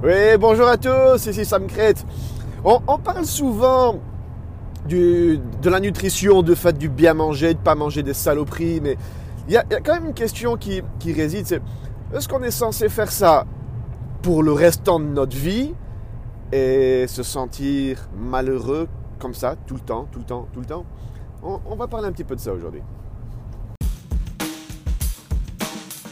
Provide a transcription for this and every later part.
Oui, bonjour à tous, ici Sam Crête. On, parle souvent de la nutrition, de fait du bien manger, de pas manger des saloperies, mais il y, a, quand même une question qui, réside, c'est est-ce qu'on est censé faire ça pour le restant de notre vie et se sentir malheureux comme ça, tout le temps, tout le temps, tout le temps? On va parler un petit peu de ça aujourd'hui.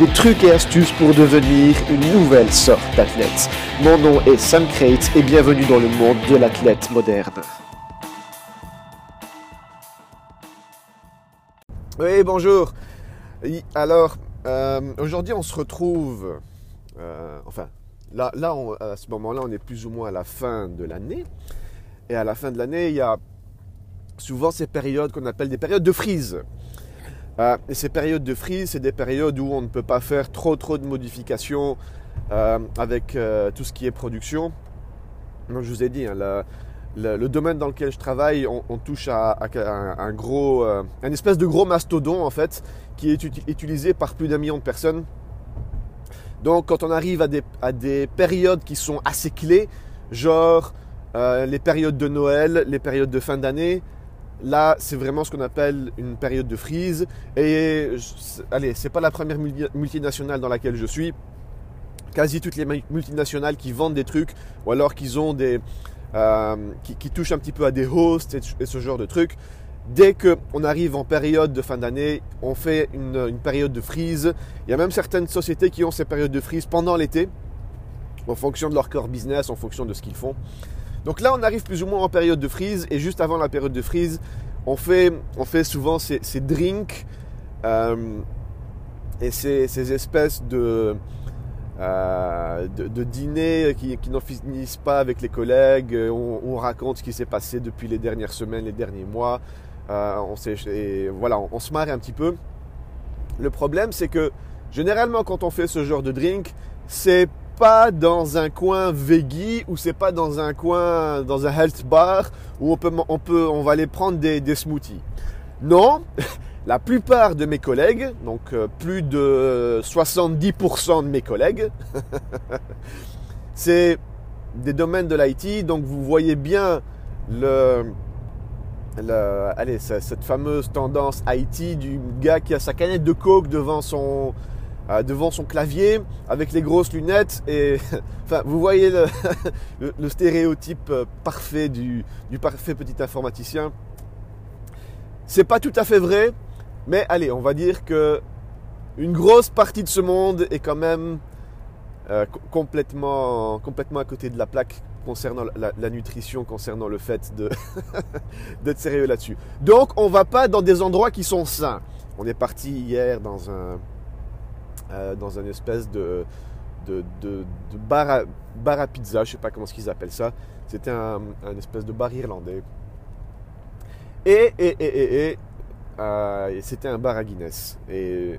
des trucs et astuces pour devenir une nouvelle sorte d'athlète. Mon nom est Sam Crate et bienvenue dans le monde de l'athlète moderne. Oui, bonjour. Alors, euh, aujourd'hui, on se retrouve. euh, enfin, là, à ce moment-là, on est plus ou moins à la fin de l'année. Et à la fin de l'année, il y a souvent ces périodes qu'on appelle des périodes de freeze. Euh, et ces périodes de freeze, c'est des périodes où on ne peut pas faire trop trop de modifications euh, avec euh, tout ce qui est production. Donc, je vous ai dit, hein, le, domaine dans lequel je travaille, on, touche à, un, gros, un espèce de gros mastodon en fait, qui est uti- utilisé par plus d'un million de personnes. Donc, quand on arrive à des, périodes qui sont assez clés, genre les périodes de Noël, les périodes de fin d'année, là, c'est vraiment ce qu'on appelle une période de freeze. Et je- allez, c'est pas la première multi- multinationale dans laquelle je suis. Quasi toutes les mu- multinationales qui vendent des trucs, ou alors qu'ils ont des, euh, qui, touchent un petit peu à des hosts et, ce genre de trucs. Dès qu'on arrive en période de fin d'année, on fait une, une période de freeze. Il y a même certaines sociétés qui ont ces périodes de freeze pendant l'été, en fonction de leur core business, en fonction de ce qu'ils font. Donc là, on arrive plus ou moins en période de freeze, et juste avant la période de freeze, on fait, on fait souvent ces, drinks euh, et ces, ces espèces de, euh, de, dîners qui, n'en finissent pas avec les collègues. On, on raconte ce qui s'est passé depuis les dernières semaines, les derniers mois. Euh, on, et voilà, on, on se marre un petit peu. Le problème, c'est que généralement, quand on fait ce genre de drink, c'est pas dans un coin veggie ou c'est pas dans un coin, dans un health bar où on peut, on peut, on va aller prendre des, des smoothies. Non, la plupart de mes collègues, donc euh, plus de 70% de mes collègues, c'est des domaines de l'IT, donc vous voyez bien le, le- allez, ce- cette fameuse tendance IT du gars qui a sa canette de coke devant son, devant son clavier avec les grosses lunettes et enfin vous voyez le, stéréotype euh, parfait du, parfait petit informaticien. C'est pas tout à fait vrai, mais allez, on va dire que une grosse partie de ce monde est quand même euh, co- complètement, complètement à côté de la plaque concernant la, nutrition, concernant le fait d'être sérieux là-dessus. Donc, on va pas dans des endroits qui sont sains. On est parti hier dans un euh, dans un espèce de bar, à, pizza, je sais pas comment ce qu'ils appellent ça. C'était un, espèce de bar irlandais. Euh, et c'était un bar à Guinness. Et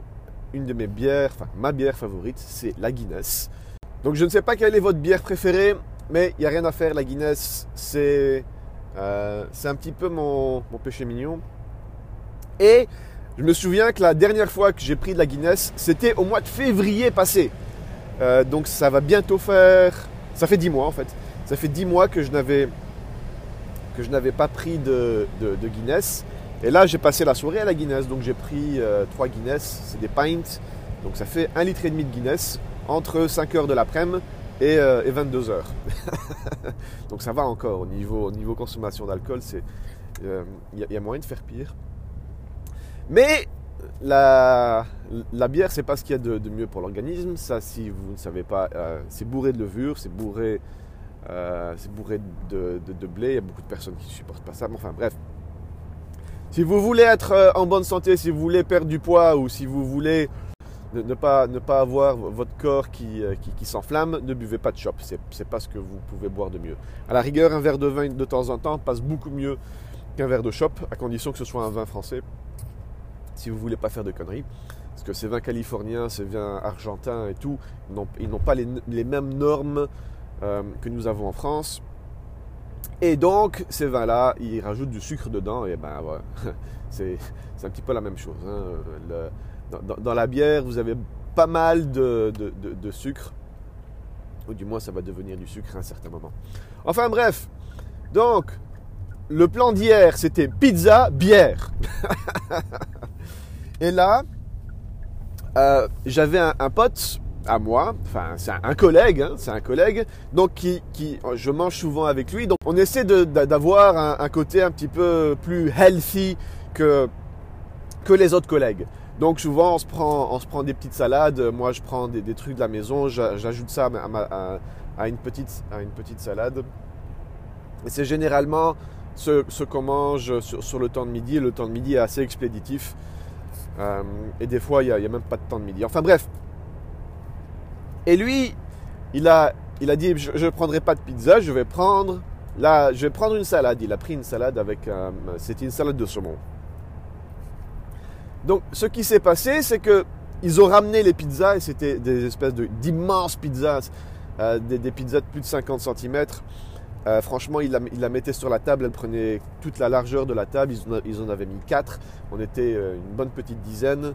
une de mes bières, enfin ma bière favorite, c'est la Guinness. Donc je ne sais pas quelle est votre bière préférée, mais il n'y a rien à faire, la Guinness, c'est euh, un petit peu mon péché mignon. Et je me souviens que la dernière fois que j'ai pris de la Guinness, c'était au mois de février passé. Euh, donc ça va bientôt faire... Ça fait 10 mois en fait. Ça fait 10 mois que je n'avais que je n'avais pas pris de, Guinness. Et là, j'ai passé la soirée à la Guinness. Donc j'ai pris 3 Guinness, c'est des pints. Donc ça fait 1 litre et demi de Guinness entre 5 heures de l'après-midi et, euh, et 22 heures. donc ça va encore au niveau, au niveau consommation d'alcool. euh, Il y, y a moyen de faire pire. Mais la, bière, c'est pas ce qu'il y a de, mieux pour l'organisme. Ça, si vous ne savez pas, euh, c'est bourré de levure, c'est bourré, euh, c'est bourré de, blé. Il y a beaucoup de personnes qui ne supportent pas ça. Mais enfin, bref. Si vous voulez être euh, en bonne santé, si vous voulez perdre du poids ou si vous voulez ne, pas, ne pas avoir votre corps qui, qui, s'enflamme, ne buvez pas de chop. C'est pas ce que vous pouvez boire de mieux. À la rigueur, un verre de vin de temps en temps passe beaucoup mieux qu'un verre de chop, à condition que ce soit un vin français. Si vous voulez pas faire de conneries. Parce que ces vins californiens, ces vins argentins et tout, ils n'ont pas les, mêmes normes euh, que nous avons en France. Et donc, ces vins-là, ils rajoutent du sucre dedans, et ben voilà, c'est un petit peu la même chose. Hein. dans, la bière, vous avez pas mal de, de, sucre, ou du moins ça va devenir du sucre à un certain moment. Enfin bref, donc, le plan d'hier, c'était pizza, bière. et là, euh, j'avais un, pote à moi, enfin c'est un, collègue, hein, c'est un collègue, donc qui, qui, je mange souvent avec lui, donc on essaie d'avoir un, côté un petit peu plus healthy que, que les autres collègues. Donc souvent on se prend, on se prend des petites salades, moi je prends des, trucs de la maison, j'ajoute ça à, à, une petite, à une petite salade. Et c'est généralement ce, ce qu'on mange sur, sur, le temps de midi, le temps de midi est assez expéditif. Euh, et des fois, il n'y a, même pas de temps de midi. Enfin bref. Et lui, il a, il a dit, je ne prendrai pas de pizza, je vais prendre, là, je vais prendre une salade. Il a pris une salade avec, euh, c'était une salade de saumon. Donc, ce qui s'est passé, c'est que ils ont ramené les pizzas et c'était des espèces d'immenses pizzas, euh, des, des, pizzas de plus de 50 cm. Euh, franchement, il la, mettait sur la table, elle prenait toute la largeur de la table, ils en, avaient mis quatre, on était euh, une bonne petite dizaine.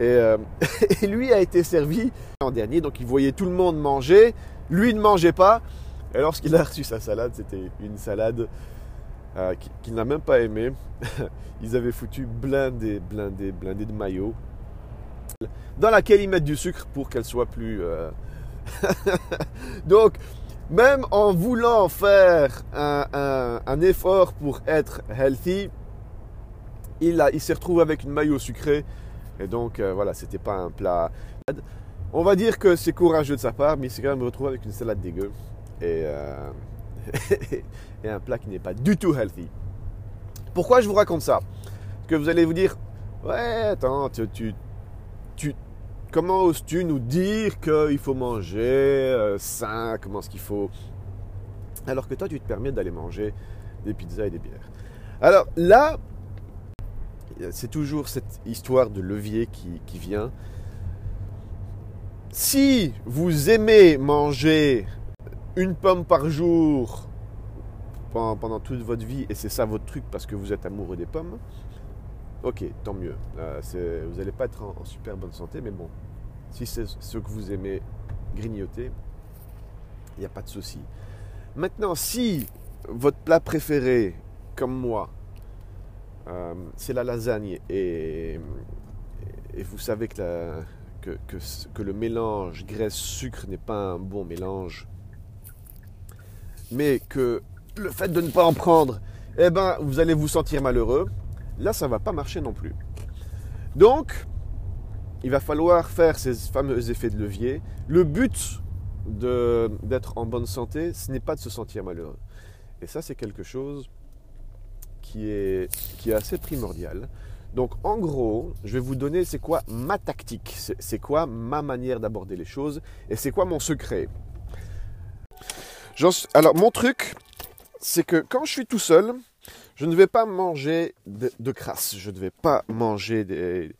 Euh, et, lui a été servi en dernier, donc il voyait tout le monde manger, lui ne mangeait pas. Et lorsqu'il a reçu sa salade, c'était une salade qu'il n'a même pas aimée. Ils avaient foutu blindé, blindé, blindé de maillot, dans laquelle ils mettent du sucre pour qu'elle soit plus... donc, même en voulant faire un, effort pour être healthy, il, il s'est retrouvé avec une maillot sucrée. Et donc, euh, voilà, c'était pas un plat. On va dire que c'est courageux de sa part, mais il s'est quand même retrouvé avec une salade dégueu. Et, euh, et un plat qui n'est pas du tout healthy. Pourquoi je vous raconte ça? Parce que vous allez vous dire, ouais, attends, tu, Comment oses-tu nous dire qu'il faut manger euh, sain, comment est-ce qu'il faut... Alors que toi, tu te permets d'aller manger des pizzas et des bières. Alors là, c'est toujours cette histoire de levier qui, vient. Si vous aimez manger une pomme par jour pendant, toute votre vie, et c'est ça votre truc parce que vous êtes amoureux des pommes, ok, tant mieux. Euh, vous n'allez pas être en, super bonne santé, mais bon, si c'est ce que vous aimez grignoter, il n'y a pas de souci. Maintenant, si votre plat préféré, comme moi, euh, c'est la lasagne et, vous savez que, que, que, le mélange graisse-sucre n'est pas un bon mélange, mais que le fait de ne pas en prendre, eh ben, vous allez vous sentir malheureux, là, ça ne va pas marcher non plus. Donc, il va falloir faire ces fameux effets de levier. Le but d'être en bonne santé, ce n'est pas de se sentir malheureux. Et ça, c'est quelque chose qui est, assez primordial. Donc en gros, je vais vous donner c'est quoi ma tactique, c'est quoi ma manière d'aborder les choses et c'est quoi mon secret. Alors mon truc, c'est que quand je suis tout seul, je ne vais pas manger de, de crasse, je ne vais pas manger des,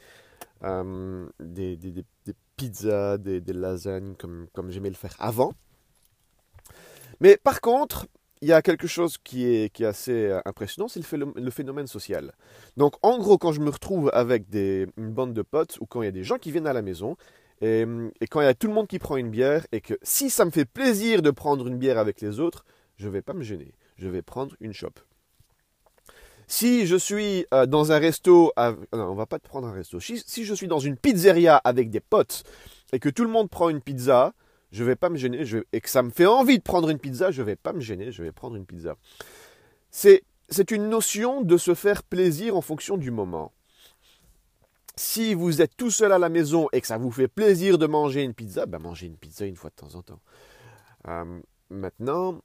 euh, des, pizzas, des, lasagnes comme, comme j'aimais le faire avant. Mais par contre, il y a quelque chose qui est, qui est assez euh, impressionnant, c'est le, phénomène social. Donc en gros, quand je me retrouve avec des, une bande de potes ou quand il y a des gens qui viennent à la maison, et, et, quand il y a tout le monde qui prend une bière, et que si ça me fait plaisir de prendre une bière avec les autres, je ne vais pas me gêner. Je vais prendre une chope. Si je suis euh, dans un resto, non, on va pas te prendre un resto. Si, je suis dans une pizzeria avec des potes et que tout le monde prend une pizza, je vais pas me gêner. et que ça me fait envie de prendre une pizza, je vais pas me gêner. Je vais prendre une pizza. C'est une notion de se faire plaisir en fonction du moment. Si vous êtes tout seul à la maison et que ça vous fait plaisir de manger une pizza, ben mangez une pizza une fois de temps en temps. Euh, maintenant,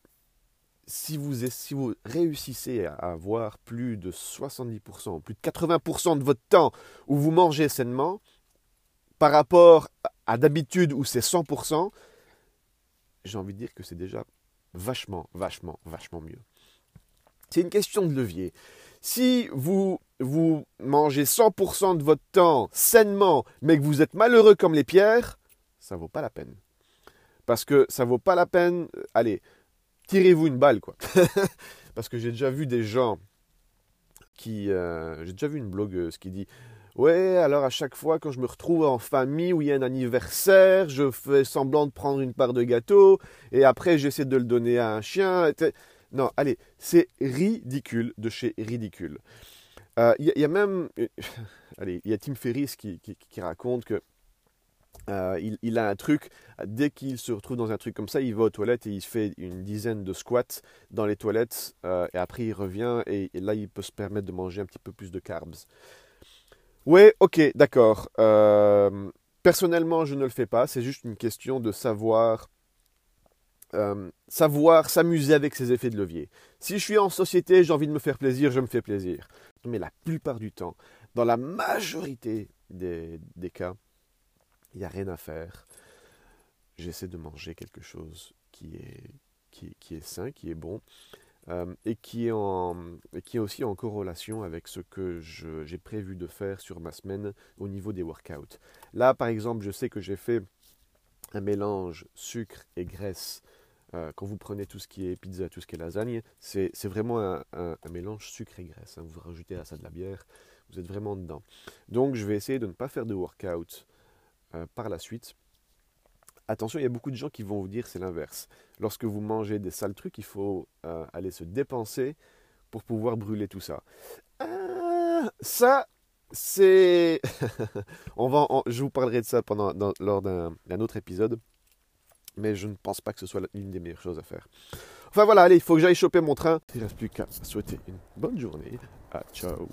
si vous, si vous réussissez à avoir plus de 70%, plus de 80% de votre temps où vous mangez sainement, par rapport à d'habitude où c'est 100%, j'ai envie de dire que c'est déjà vachement, vachement, vachement mieux. C'est une question de levier. Si vous, vous mangez 100% de votre temps sainement, mais que vous êtes malheureux comme les pierres, ça vaut pas la peine. Parce que ça vaut pas la peine. euh, Allez, tirez-vous une balle, quoi. Parce que j'ai déjà vu des gens qui. euh, j'ai déjà vu une blogueuse qui dit Ouais, alors à chaque fois quand je me retrouve en famille où il y a un anniversaire, je fais semblant de prendre une part de gâteau et après j'essaie de le donner à un chien. Non, allez, c'est ridicule de chez ridicule. Euh, Il y, a- même. Allez, il y a Tim Ferriss qui raconte que. Euh, il, a un truc, dès qu'il se retrouve dans un truc comme ça, il va aux toilettes et il fait une dizaine de squats dans les toilettes euh, et après il revient et, là il peut se permettre de manger un petit peu plus de carbs. Ouais, ok, d'accord. Euh, personnellement, je ne le fais pas. C'est juste une question de savoir, savoir s'amuser avec ses effets de levier. Si je suis en société, j'ai envie de me faire plaisir, je me fais plaisir. Mais la plupart du temps, dans la majorité des cas, il n'y a rien à faire. J'essaie de manger quelque chose qui est, qui, est sain, qui est bon. Euh, et, qui est en, et qui est aussi en corrélation avec ce que j'ai prévu de faire sur ma semaine au niveau des workouts. Là, par exemple, je sais que j'ai fait un mélange sucre et graisse. Euh, quand vous prenez tout ce qui est pizza, tout ce qui est lasagne, c'est vraiment un mélange sucre et graisse. hein. Vous rajoutez à ça de la bière, vous êtes vraiment dedans. Donc, je vais essayer de ne pas faire de workout euh, par la suite. Attention, il y a beaucoup de gens qui vont vous dire c'est l'inverse. Lorsque vous mangez des sales trucs, il faut euh, aller se dépenser pour pouvoir brûler tout ça. Euh, ça, c'est... On va Je vous parlerai de ça lors d'un autre épisode, mais je ne pense pas que ce soit l'une des meilleures choses à faire. Enfin voilà, allez, il faut que j'aille choper mon train. Il ne reste plus qu'à souhaiter une bonne journée. Ah, ciao,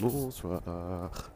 bonsoir.